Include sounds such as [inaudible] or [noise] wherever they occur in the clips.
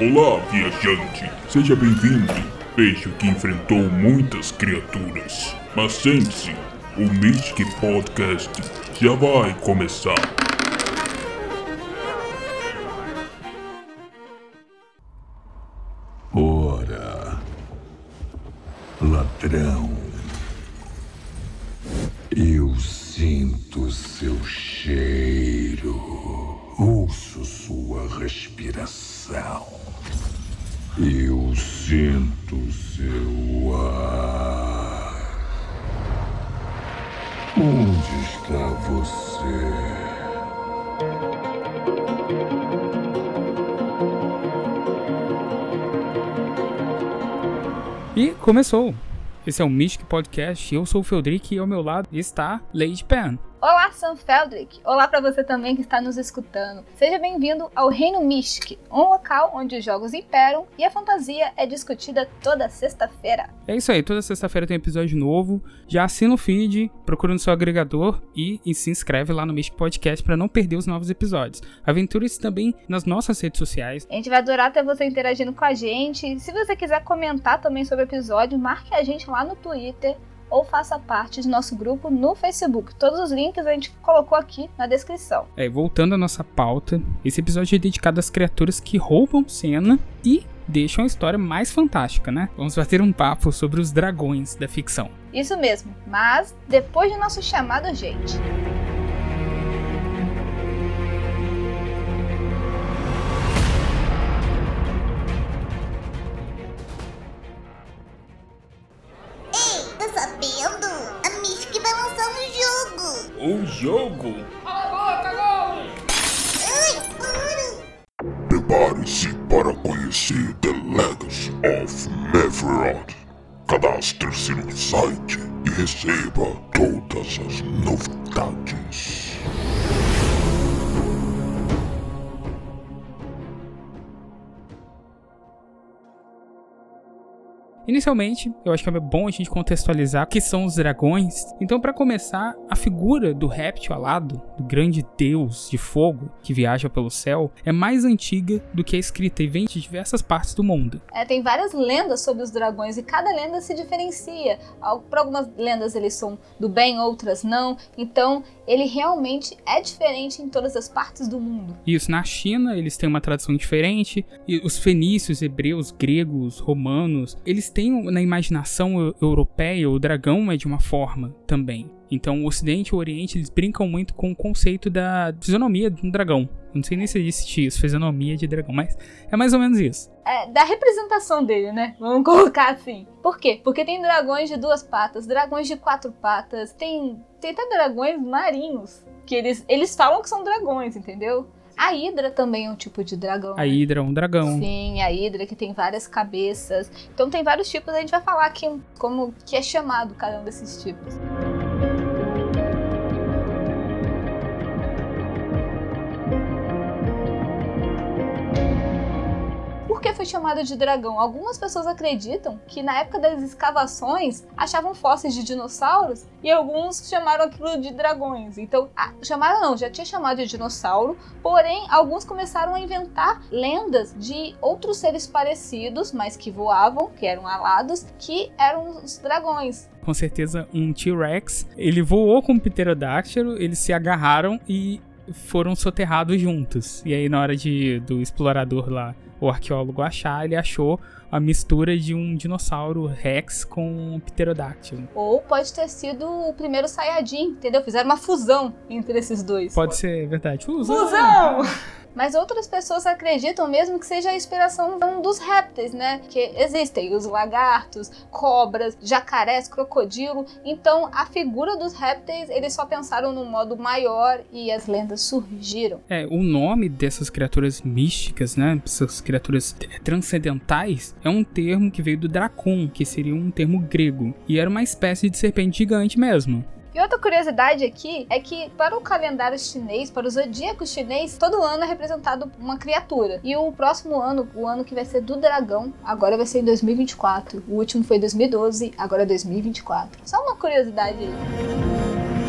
Olá, viajante. Seja bem-vindo. Vejo que enfrentou muitas criaturas. Mas sente-se, o Mystic Podcast já vai começar. Começou! Esse é o Mystic Podcast, eu sou o Feldrick e ao meu lado está Lady Pen. Olá, Sam Feldrick! Olá para você também que está nos escutando. Seja bem-vindo ao Reino Mystic, um local onde os jogos imperam e a fantasia é discutida toda sexta-feira. É isso aí, toda sexta-feira tem episódio novo. Já assina o feed, procura no seu agregador e, e se inscreve lá no Mystic Podcast para não perder os novos episódios. Aventure-se também nas nossas redes sociais. A gente vai adorar ter você interagindo com a gente. Se você quiser comentar também sobre o episódio, marque a gente lá no Twitter ou faça parte do nosso grupo no Facebook. Todos os links a gente colocou aqui na descrição. É, voltando à nossa pauta, esse episódio é dedicado às criaturas que roubam cena e deixam a história mais fantástica, né? Vamos bater um papo sobre os dragões da ficção. Isso mesmo, mas depois do nosso chamado, gente. Jogo. Prepare-se para conhecer The Legacy of Mevroth. Cadastre-se no site e receba todas as novidades. Inicialmente, eu acho que é bom a gente contextualizar o que são os dragões. Então, para começar, a figura do réptil alado, do grande deus de fogo que viaja pelo céu, é mais antiga do que a escrita e vem de diversas partes do mundo. É, tem várias lendas sobre os dragões e cada lenda se diferencia. Para algumas lendas eles são do bem, outras não. Então ele realmente é diferente em todas as partes do mundo. Isso, na China eles têm uma tradição diferente, e os fenícios, hebreus, gregos, romanos, eles têm na imaginação eu- europeia o dragão é de uma forma também. Então o Ocidente e o Oriente eles brincam muito com o conceito da fisionomia de um dragão. Eu não sei nem se existe isso, fisionomia de dragão, mas é mais ou menos isso. É, da representação dele, né? Vamos [laughs] colocar assim. Por quê? Porque tem dragões de duas patas, dragões de quatro patas, tem, tem até dragões marinhos, que eles, eles falam que são dragões, entendeu? A Hidra também é um tipo de dragão. A né? Hidra é um dragão. Sim, a Hidra que tem várias cabeças. Então tem vários tipos, a gente vai falar aqui como que é chamado cada um desses tipos. Que foi chamado de dragão? Algumas pessoas acreditam que na época das escavações achavam fósseis de dinossauros e alguns chamaram aquilo de dragões. Então, ah, chamaram não, já tinha chamado de dinossauro, porém alguns começaram a inventar lendas de outros seres parecidos, mas que voavam, que eram alados, que eram os dragões. Com certeza um T-Rex. Ele voou com o pterodáctilo, eles se agarraram e foram soterrados juntos. E aí na hora de do explorador lá, o arqueólogo achar, ele achou a mistura de um dinossauro Rex com um pterodáctilo. Ou pode ter sido o primeiro Saiyajin, entendeu? Fizeram uma fusão entre esses dois. Pode ser verdade. Fusão! Fusão! Mas outras pessoas acreditam mesmo que seja a inspiração dos répteis, né? Que existem os lagartos, cobras, jacarés, crocodilo. Então a figura dos répteis eles só pensaram no modo maior e as lendas surgiram. É, o nome dessas criaturas místicas, né? Essas criaturas transcendentais, é um termo que veio do Dracon, que seria um termo grego. E era uma espécie de serpente gigante mesmo. E outra curiosidade aqui é que para o calendário chinês, para o zodíaco chinês, todo ano é representado uma criatura. E o próximo ano, o ano que vai ser do dragão, agora vai ser em 2024. O último foi em 2012, agora é 2024. Só uma curiosidade aí.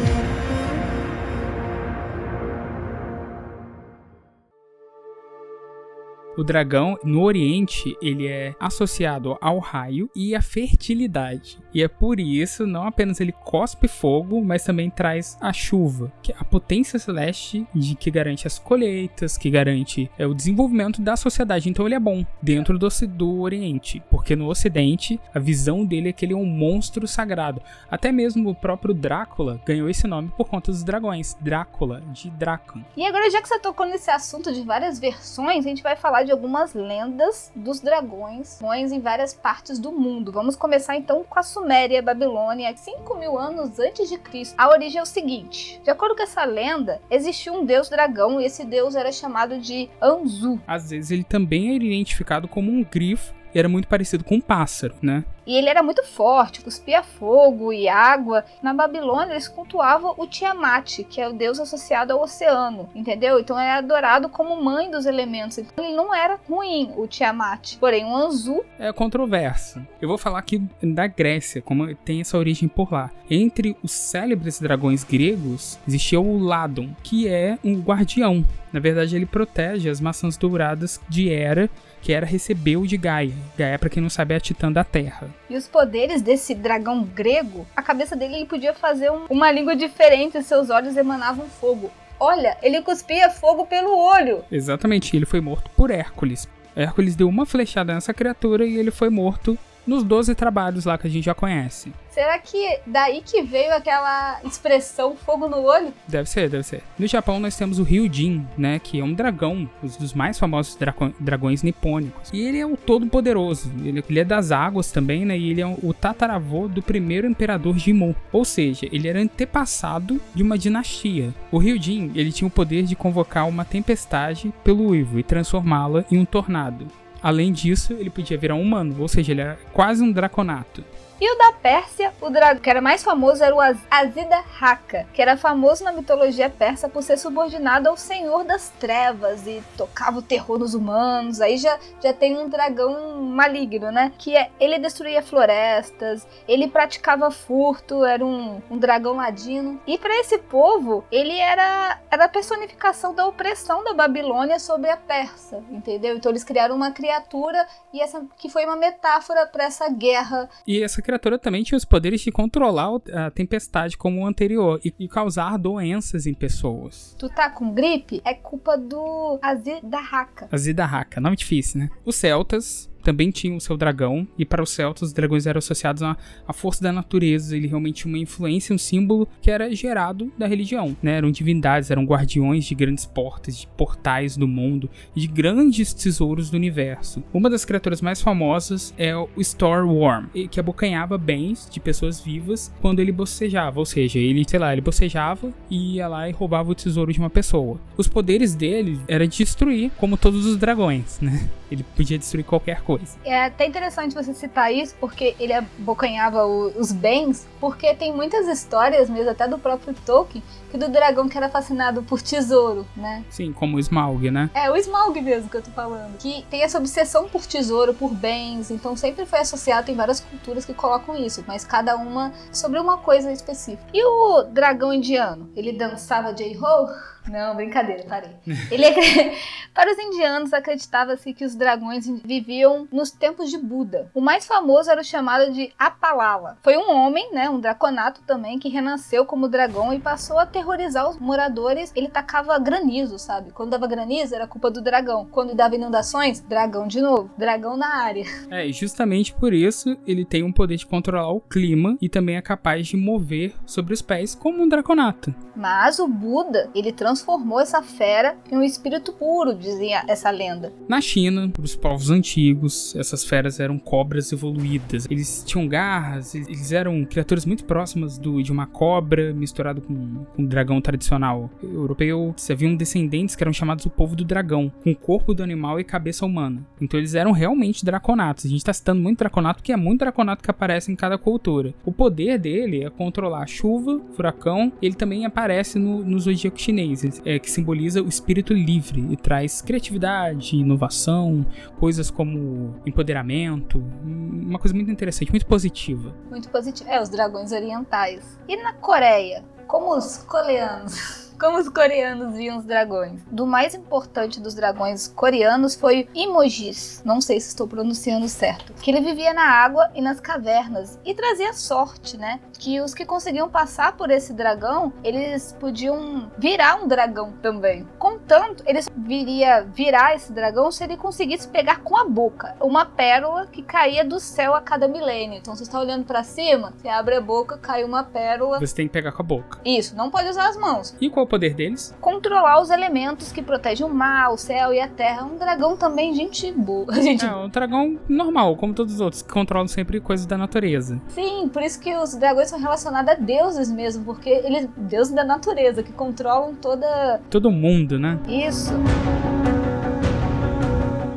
O dragão, no Oriente, ele é associado ao raio e à fertilidade. E é por isso, não apenas ele cospe fogo, mas também traz a chuva, que é a potência celeste de que garante as colheitas, que garante é, o desenvolvimento da sociedade. Então ele é bom dentro do, do Oriente, porque no Ocidente a visão dele é que ele é um monstro sagrado. Até mesmo o próprio Drácula ganhou esse nome por conta dos dragões, Drácula, de Drácula. E agora, já que você tocou nesse assunto de várias versões, a gente vai falar de algumas lendas dos dragões em várias partes do mundo. Vamos começar então com a Suméria, Babilônia, 5 mil anos antes de Cristo. A origem é o seguinte: de acordo com essa lenda, existiu um deus dragão e esse deus era chamado de Anzu. Às vezes ele também é identificado como um grifo e era muito parecido com um pássaro, né? E ele era muito forte, cuspia fogo e água. Na Babilônia, eles cultuavam o Tiamat, que é o deus associado ao oceano, entendeu? Então ele é adorado como mãe dos elementos. Então ele não era ruim, o Tiamat. Porém, o Anzu... É controverso. Eu vou falar aqui da Grécia, como tem essa origem por lá. Entre os célebres dragões gregos, existia o Ladon, que é um guardião. Na verdade, ele protege as maçãs douradas de Hera que era recebeu de Gaia. Gaia, para quem não sabe, é a titã da Terra. E os poderes desse dragão grego, a cabeça dele ele podia fazer um, uma língua diferente, seus olhos emanavam fogo. Olha, ele cuspia fogo pelo olho. Exatamente, ele foi morto por Hércules. Hércules deu uma flechada nessa criatura e ele foi morto nos 12 trabalhos lá que a gente já conhece. Será que daí que veio aquela expressão fogo no olho? Deve ser, deve ser. No Japão nós temos o Ryujin, né, que é um dragão, um dos mais famosos dragões nipônicos. E ele é o todo poderoso. Ele, ele, é das águas também, né, e ele é o tataravô do primeiro imperador Jimmu. Ou seja, ele era antepassado de uma dinastia. O Ryujin, ele tinha o poder de convocar uma tempestade pelo uivo e transformá-la em um tornado. Além disso, ele podia virar um humano, ou seja, ele era quase um draconato. E o da Pérsia, o dragão que era mais famoso era o Azida Haka, que era famoso na mitologia persa por ser subordinado ao Senhor das Trevas e tocava o terror nos humanos. Aí já, já tem um dragão maligno, né? Que é, ele destruía florestas, ele praticava furto, era um, um dragão ladino. E para esse povo, ele era, era a personificação da opressão da Babilônia sobre a Persa, entendeu? Então eles criaram uma criatura e essa que foi uma metáfora para essa guerra. E essa criatura também tinha os poderes de controlar a tempestade como o anterior e, e causar doenças em pessoas. Tu tá com gripe? É culpa do Azidahaka. Azidahaka, nome difícil, né? Os celtas também tinha o seu dragão, e para os celtas os dragões eram associados à, força da natureza, ele realmente tinha uma influência, um símbolo que era gerado da religião, né? Eram divindades, eram guardiões de grandes portas, de portais do mundo, de grandes tesouros do universo. Uma das criaturas mais famosas é o Storworm, que abocanhava bens de pessoas vivas quando ele bocejava, ou seja, ele, sei lá, ele bocejava e ia lá e roubava o tesouro de uma pessoa. Os poderes dele era destruir, como todos os dragões, né? Ele podia destruir qualquer coisa coisa. É até interessante você citar isso, porque ele abocanhava o, os bens, porque tem muitas histórias, mesmo até do próprio Tolkien, que do dragão que era fascinado por tesouro, né? Sim, como o Smaug, né? É, o Smaug mesmo que eu tô falando. Que tem essa obsessão por tesouro, por bens, então sempre foi associado, tem várias culturas que colocam isso, mas cada uma sobre uma coisa específica. E o dragão indiano? Ele dançava J-Ho? Não, brincadeira, parei. [laughs] Ele é... Para os indianos, acreditava-se que os dragões viviam nos tempos de Buda. O mais famoso era o chamado de Apalala. Foi um homem, né, um draconato também, que renasceu como dragão e passou a aterrorizar os moradores. Ele tacava granizo, sabe? Quando dava granizo, era culpa do dragão. Quando dava inundações, dragão de novo. Dragão na área. [laughs] É, e justamente por isso ele tem um poder de controlar o clima e também é capaz de mover sobre os pés como um draconato. Mas o Buda, ele transformou essa fera em um espírito puro, dizia essa lenda. Na China, para os povos antigos, essas feras eram cobras evoluídas. Eles tinham garras, eles eram criaturas muito próximas do, de uma cobra misturado com, com dragão tradicional europeu. Haviam descendentes que eram chamados o povo do dragão, com corpo do animal e cabeça humana. Então eles eram realmente draconatos. A gente está citando muito draconato, porque é muito draconato que aparece em cada cultura. O poder dele é controlar chuva, furacão, ele também aparece no, no zodíaco chinês, é, que simboliza o espírito livre e traz criatividade, inovação, coisas como empoderamento, uma coisa muito interessante, muito positiva. Muito positiva. É, os dragões orientais. E na Coreia? Como os coreanos. Como os coreanos viam os dragões. Do mais importante dos dragões coreanos foi Imojis, não sei se estou pronunciando certo, que ele vivia na água e nas cavernas e trazia sorte, né? Que os que conseguiam passar por esse dragão, eles podiam virar um dragão também. Contanto, eles viria virar esse dragão se ele conseguisse pegar com a boca uma pérola que caía do céu a cada milênio. Então você está olhando para cima, você abre a boca, cai uma pérola. Você tem que pegar com a boca. Isso, não pode usar as mãos. E qual o poder deles? Controlar os elementos que protegem o mar, o céu e a terra. Um dragão também, gente boa. [laughs] Gente... É um dragão normal, como todos os outros, que controlam sempre coisas da natureza. Sim, por isso que os dragões são relacionados a deuses mesmo, porque eles deuses da natureza, que controlam toda. Todo mundo, né? Isso.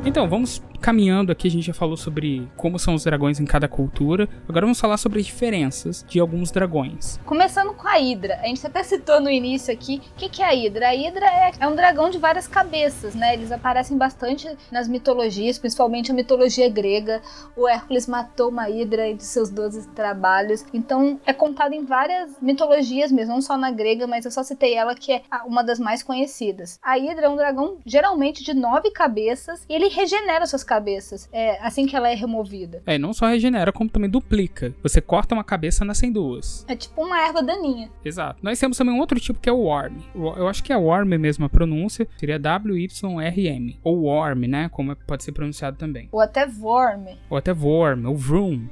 Então, vamos caminhando aqui, a gente já falou sobre como são os dragões em cada cultura. Agora vamos falar sobre as diferenças de alguns dragões. Começando com a Hidra. A gente até citou no início aqui. O que, que é a Hidra? A Hidra é, é um dragão de várias cabeças, né? Eles aparecem bastante nas mitologias, principalmente a mitologia grega. O Hércules matou uma Hidra entre seus 12 trabalhos. Então é contado em várias mitologias mesmo, não só na grega, mas eu só citei ela que é uma das mais conhecidas. A Hidra é um dragão geralmente de nove cabeças e ele regenera suas cabeças é, assim que ela é removida. É, não só regenera, como também duplica. Você corta uma cabeça, nascem duas. É tipo uma erva daninha. Exato. Nós temos também um outro tipo que é o Worm. Eu acho que é Worm mesmo a pronúncia. Seria W-Y-R-M. Ou Worm, né? Como pode ser pronunciado também. Ou até Worm. Ou até Worm, ou Vroom.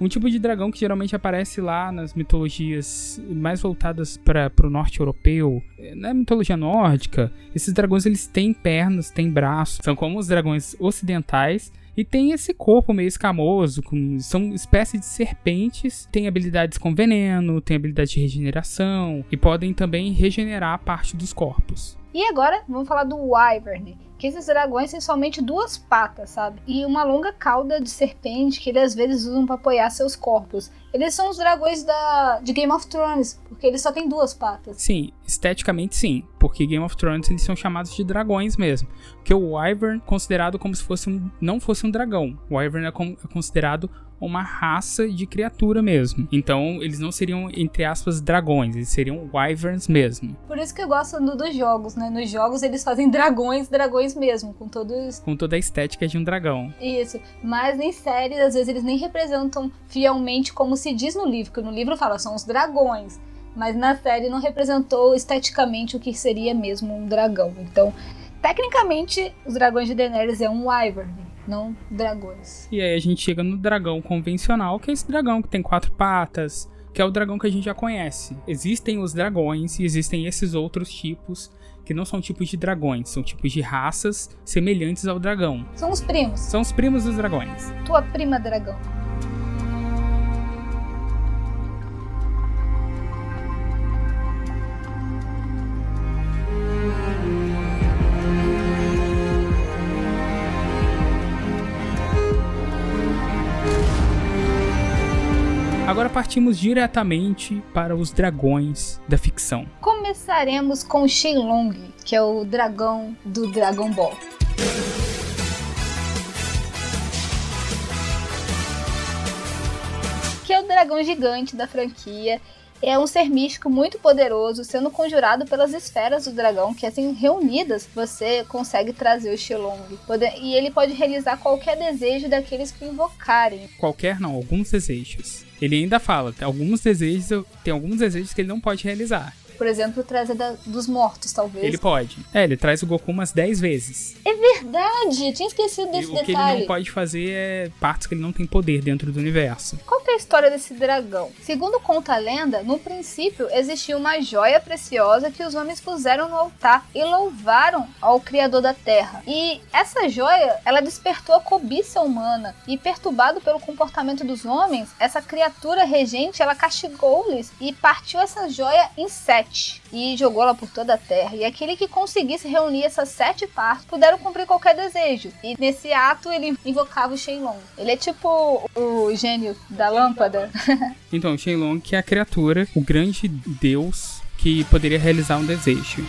Um tipo de dragão que geralmente aparece lá nas mitologias mais voltadas para o norte europeu, na mitologia nórdica. Esses dragões eles têm pernas, têm braços, são como os dragões ocidentais e tem esse corpo meio escamoso, com, são espécies de serpentes, tem habilidades com veneno, tem habilidade de regeneração e podem também regenerar parte dos corpos. E agora vamos falar do Wyvern que esses dragões têm somente duas patas, sabe? E uma longa cauda de serpente que eles às vezes usam para apoiar seus corpos. Eles são os dragões da de Game of Thrones, porque eles só têm duas patas. Sim, esteticamente sim, porque Game of Thrones eles são chamados de dragões mesmo. Porque o Wyvern é considerado como se fosse um, não fosse um dragão. O Wyvern é, com, é considerado uma raça de criatura mesmo. Então, eles não seriam, entre aspas, dragões, eles seriam wyverns mesmo. Por isso que eu gosto do, dos jogos, né? Nos jogos eles fazem dragões, dragões mesmo, com todos. Com toda a estética de um dragão. Isso. Mas em séries, às vezes, eles nem representam fielmente como se diz no livro, que no livro fala, são os dragões. Mas na série não representou esteticamente o que seria mesmo um dragão. Então, tecnicamente, os dragões de Daenerys é um wyvern não dragões. E aí a gente chega no dragão convencional, que é esse dragão que tem quatro patas, que é o dragão que a gente já conhece. Existem os dragões e existem esses outros tipos que não são tipos de dragões, são tipos de raças semelhantes ao dragão. São os primos. São os primos dos dragões. Tua prima dragão. Agora partimos diretamente para os dragões da ficção. Começaremos com Shenlong, que é o dragão do Dragon Ball. Que é o dragão gigante da franquia é um ser místico muito poderoso, sendo conjurado pelas esferas do dragão, que assim reunidas você consegue trazer o Shilong. E ele pode realizar qualquer desejo daqueles que invocarem. Qualquer não, alguns desejos. Ele ainda fala, tem alguns desejos, tem alguns desejos que ele não pode realizar. Por exemplo, trazer da, dos mortos, talvez. Ele pode. É, ele traz o Goku umas 10 vezes. É verdade, eu tinha esquecido desse e detalhe. O que ele não pode fazer é partes que ele não tem poder dentro do universo. Qual que é a história desse dragão? Segundo conta a lenda, no princípio existia uma joia preciosa que os homens puseram no altar e louvaram ao Criador da Terra. E essa joia, ela despertou a cobiça humana e perturbado pelo comportamento dos homens, essa criatura regente, ela castigou-lhes e partiu essa joia em sete sete e jogou ela por toda a terra. E aquele que conseguisse reunir essas sete partes puderam cumprir qualquer desejo. E nesse ato ele invocava o Shenlong. Ele é tipo o gênio da lâmpada. [laughs] então, o Shenlong que é a criatura, o grande deus que poderia realizar um desejo.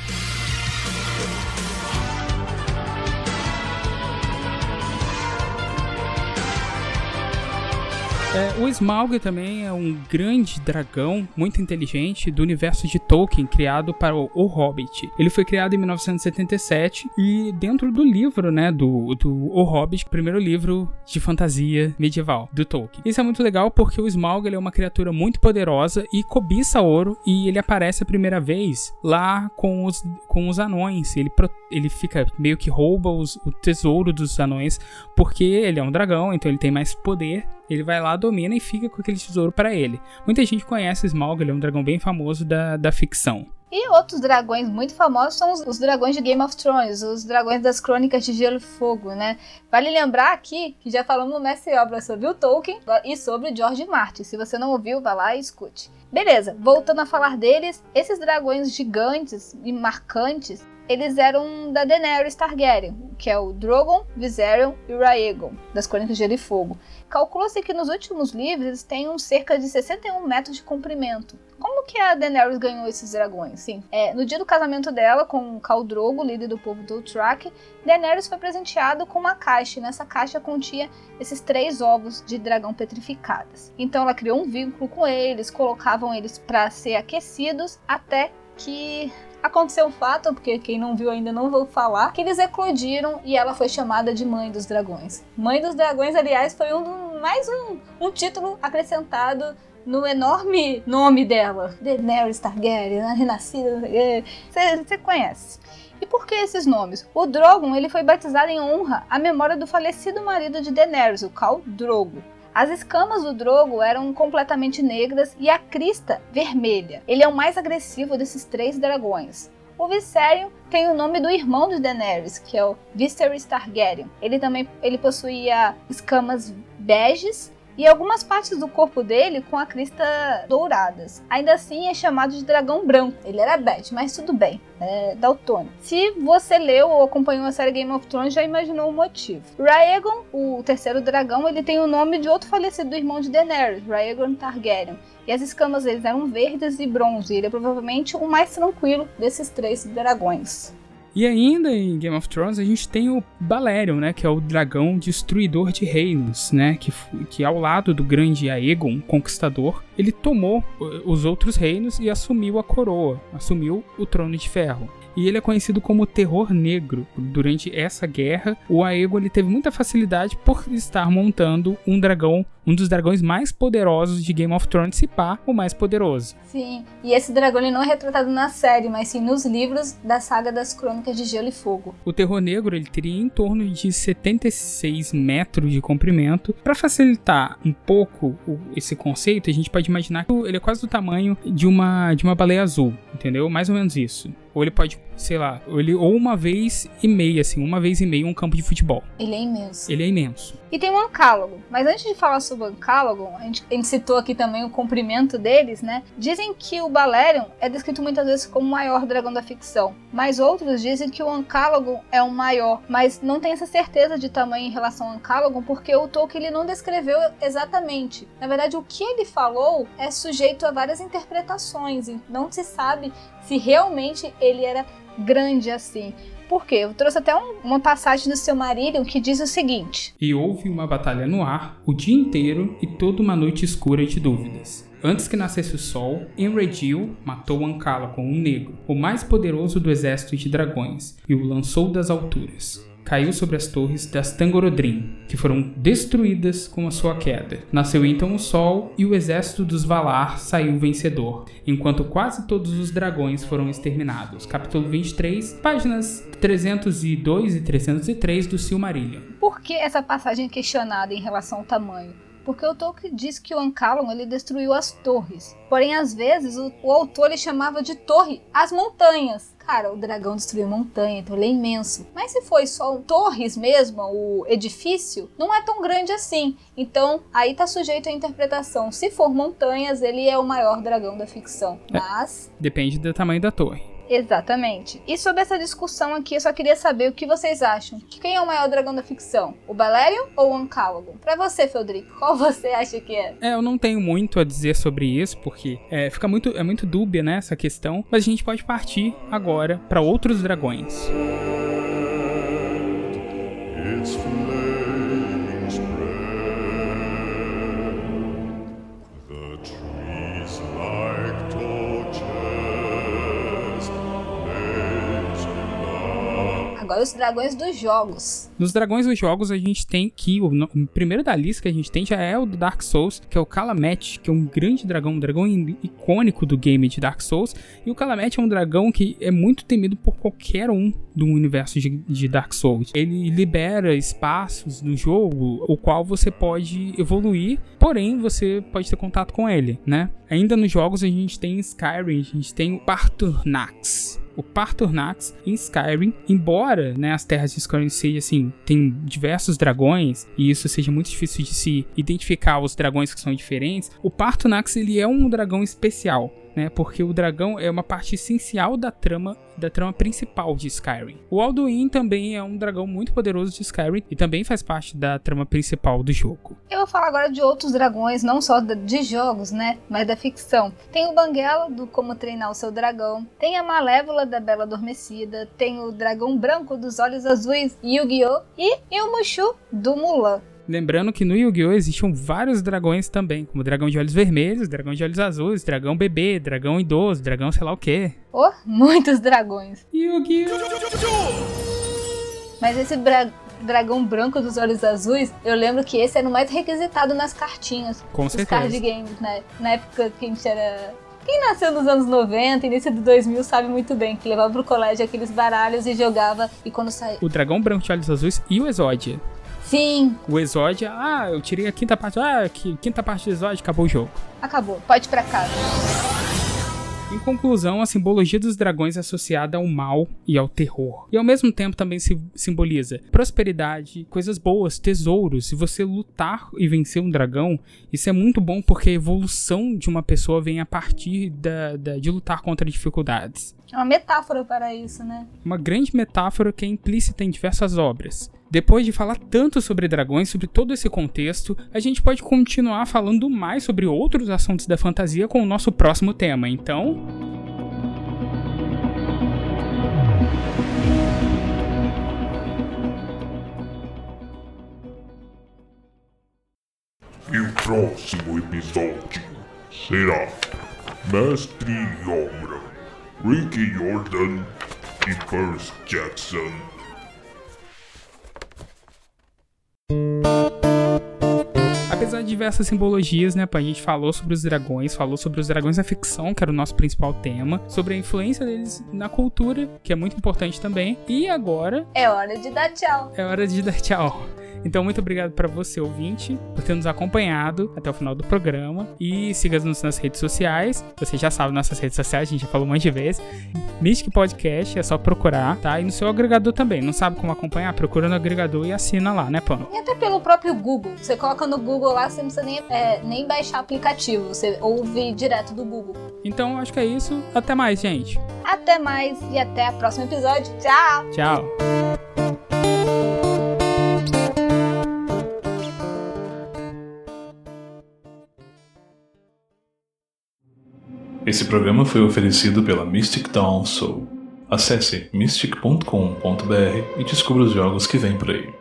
É, o Smaug também é um grande dragão muito inteligente do universo de Tolkien criado para o, o Hobbit. Ele foi criado em 1977 e dentro do livro, né, do, do O Hobbit, primeiro livro de fantasia medieval do Tolkien. Isso é muito legal porque o Smaug é uma criatura muito poderosa e cobiça ouro e ele aparece a primeira vez lá com os, com os anões. Ele, ele fica meio que rouba os, o tesouro dos anões porque ele é um dragão, então ele tem mais poder ele vai lá, domina e fica com aquele tesouro para ele. Muita gente conhece Smaug, ele é um dragão bem famoso da, da ficção. E outros dragões muito famosos são os, os, dragões de Game of Thrones, os dragões das Crônicas de Gelo e Fogo, né? Vale lembrar aqui que já falamos no Mestre Obra sobre o Tolkien e sobre George Martin. Se você não ouviu, vá lá e escute. Beleza, voltando a falar deles, esses dragões gigantes e marcantes, eles eram da Daenerys Targaryen, que é o Drogon, Viserion e Rhaegon, das Crônicas de Gelo e Fogo. Calcula-se que nos últimos livros eles têm cerca de 61 metros de comprimento. Como que a Daenerys ganhou esses dragões? Sim, é, no dia do casamento dela com Khal Drogo, líder do povo do Dothraki, Daenerys foi presenteada com uma caixa e nessa caixa continha esses três ovos de dragão petrificados. Então ela criou um vínculo com eles, colocavam eles para ser aquecidos até que Aconteceu um fato, porque quem não viu ainda não vou falar, que eles eclodiram e ela foi chamada de Mãe dos Dragões. Mãe dos Dragões, aliás, foi um mais um, um título acrescentado no enorme nome dela. Daenerys Targaryen, a renascida, você conhece. E por que esses nomes? O Drogon ele foi batizado em honra à memória do falecido marido de Daenerys, o Khal Drogo. As escamas do Drogo eram completamente negras e a crista vermelha. Ele é o mais agressivo desses três dragões. O Viserion tem o nome do irmão de Daenerys, que é o Viserys Targaryen. Ele também ele possuía escamas beges e algumas partes do corpo dele com a crista douradas. Ainda assim é chamado de dragão branco. Ele era bad, mas tudo bem, é daltônico. Se você leu ou acompanhou a série Game of Thrones, já imaginou o motivo. Rhaegon, o terceiro dragão, ele tem o nome de outro falecido irmão de Daenerys, Rhaegon Targaryen. E as escamas deles eram verdes e bronze. Ele é provavelmente o mais tranquilo desses três dragões. E ainda em Game of Thrones a gente tem o Balerion, né, que é o dragão destruidor de reinos, né, que, que ao lado do grande Aegon, conquistador, ele tomou os outros reinos e assumiu a coroa, assumiu o trono de ferro e ele é conhecido como Terror Negro. Durante essa guerra, o Aegon ele teve muita facilidade por estar montando um dragão, um dos dragões mais poderosos de Game of Thrones, se pá, o mais poderoso. Sim, e esse dragão ele não é retratado na série, mas sim nos livros da saga das Crônicas de Gelo e Fogo. O Terror Negro ele teria em torno de 76 metros de comprimento. Para facilitar um pouco esse conceito, a gente pode imaginar que ele é quase do tamanho de uma de uma baleia azul, entendeu? Mais ou menos isso. Ou ele pode, sei lá, ou, ele, ou uma vez e meia, assim, uma vez e meia um campo de futebol. Ele é imenso. Ele é imenso. E tem um ancálogo. Mas antes de falar sobre o ancálogo, a gente, a gente citou aqui também o comprimento deles, né? Dizem que o Balerion é descrito muitas vezes como o maior dragão da ficção. Mas outros dizem que o ancálogo é o maior. Mas não tem essa certeza de tamanho em relação ao ancálogo, porque o Tolkien ele não descreveu exatamente. Na verdade, o que ele falou é sujeito a várias interpretações. E não se sabe se realmente ele era grande assim. Por quê? Eu trouxe até um, uma passagem do seu marido que diz o seguinte: E houve uma batalha no ar o dia inteiro e toda uma noite escura de dúvidas. Antes que nascesse o sol, Enredil matou Ancalagon, um negro, o mais poderoso do exército de dragões, e o lançou das alturas caiu sobre as torres das Tangorodrim, que foram destruídas com a sua queda. Nasceu então o Sol e o exército dos Valar saiu vencedor, enquanto quase todos os dragões foram exterminados. Capítulo 23, páginas 302 e 303 do Silmarillion. Por que essa passagem questionada em relação ao tamanho? Porque o Tolkien diz que o Ancalon ele destruiu as torres. Porém, às vezes, o, o autor ele chamava de torre as montanhas. Cara, o dragão destruiu montanha, então ele é imenso. Mas se foi só torres mesmo, o edifício, não é tão grande assim. Então, aí tá sujeito à interpretação. Se for montanhas, ele é o maior dragão da ficção. É, Mas. Depende do tamanho da torre. Exatamente. E sobre essa discussão aqui, eu só queria saber o que vocês acham. Quem é o maior dragão da ficção? O Balério ou o Ancálogo? Pra você, Feldrico, [laughs] qual você acha que é? É, eu não tenho muito a dizer sobre isso, porque é, fica muito, é muito dúbia, né, essa questão. Mas a gente pode partir agora para outros dragões. It's The trees lie. Agora os dragões dos jogos. Nos dragões dos jogos a gente tem que o, o primeiro da lista que a gente tem já é o do Dark Souls, que é o Kalamet, que é um grande dragão, um dragão icônico do game de Dark Souls. E o Kalamet é um dragão que é muito temido por qualquer um do universo de, de Dark Souls. Ele libera espaços no jogo, o qual você pode evoluir, porém você pode ter contato com ele, né? Ainda nos jogos a gente tem Skyrim, a gente tem o Parturnax. O Parturnax em Skyrim, embora né, as terras de Skyrim sejam assim, tem diversos dragões e isso seja muito difícil de se identificar os dragões que são diferentes, o Parturnax ele é um dragão especial, né? Porque o dragão é uma parte essencial da trama da trama principal de Skyrim. O Alduin também é um dragão muito poderoso de Skyrim e também faz parte da trama principal do jogo. Eu vou falar agora de outros dragões, não só de jogos, né? Mas da ficção. Tem o Banguela, do Como Treinar o Seu Dragão. Tem a Malévola, da Bela Adormecida. Tem o Dragão Branco, dos Olhos Azuis, Yu-Gi-Oh! E, e o Mushu, do Mulan. Lembrando que no Yu-Gi-Oh! existiam vários dragões também, como dragão de olhos vermelhos, dragão de olhos azuis, dragão bebê, dragão idoso, dragão sei lá o quê. Oh, muitos dragões. Yu-Gi-Oh! Mas esse bra- dragão branco dos olhos azuis, eu lembro que esse era o mais requisitado nas cartinhas. Com dos certeza. card games, né? Na época que a gente era. Quem nasceu nos anos 90, início de 2000, sabe muito bem que levava pro colégio aqueles baralhos e jogava. E quando saía. O dragão branco de olhos azuis e o Exódia. Sim, O Exódia, ah, eu tirei a quinta parte, ah, que quinta parte do Exódia, acabou o jogo. acabou. Pode ir pra casa. Em conclusão, a simbologia dos dragões é associada ao mal e ao terror. E ao mesmo tempo também se simboliza prosperidade, coisas boas, tesouros. Se você lutar e vencer um dragão, isso é muito bom porque a evolução de uma pessoa vem a partir da, da- de lutar contra dificuldades. É uma metáfora para isso, né? Uma grande metáfora que é implícita em diversas obras. Depois de falar tanto sobre dragões, sobre todo esse contexto, a gente pode continuar falando mais sobre outros assuntos da fantasia com o nosso próximo tema. Então, E o próximo episódio será Mestre Yogra, Ricky Jordan e Percy Jackson. De diversas simbologias, né, a gente falou sobre os dragões, falou sobre os dragões da ficção, que era o nosso principal tema, sobre a influência deles na cultura, que é muito importante também, e agora É hora de dar tchau. é hora de dar tchau. Então, muito obrigado para você, ouvinte, por ter nos acompanhado até o final do programa. E siga-nos nas redes sociais. Você já sabe nossas redes sociais, a gente já falou um monte de vezes. Mystic Podcast, é só procurar, tá? E no seu agregador também. Não sabe como acompanhar? Procura no agregador e assina lá, né, Pano? E até pelo próprio Google. Você coloca no Google lá, você não precisa nem, é, nem baixar aplicativo. Você ouve direto do Google. Então, acho que é isso. Até mais, gente. Até mais e até o próximo episódio. Tchau! Tchau. Esse programa foi oferecido pela Mystic Dawn Soul. Acesse mystic.com.br e descubra os jogos que vêm por aí.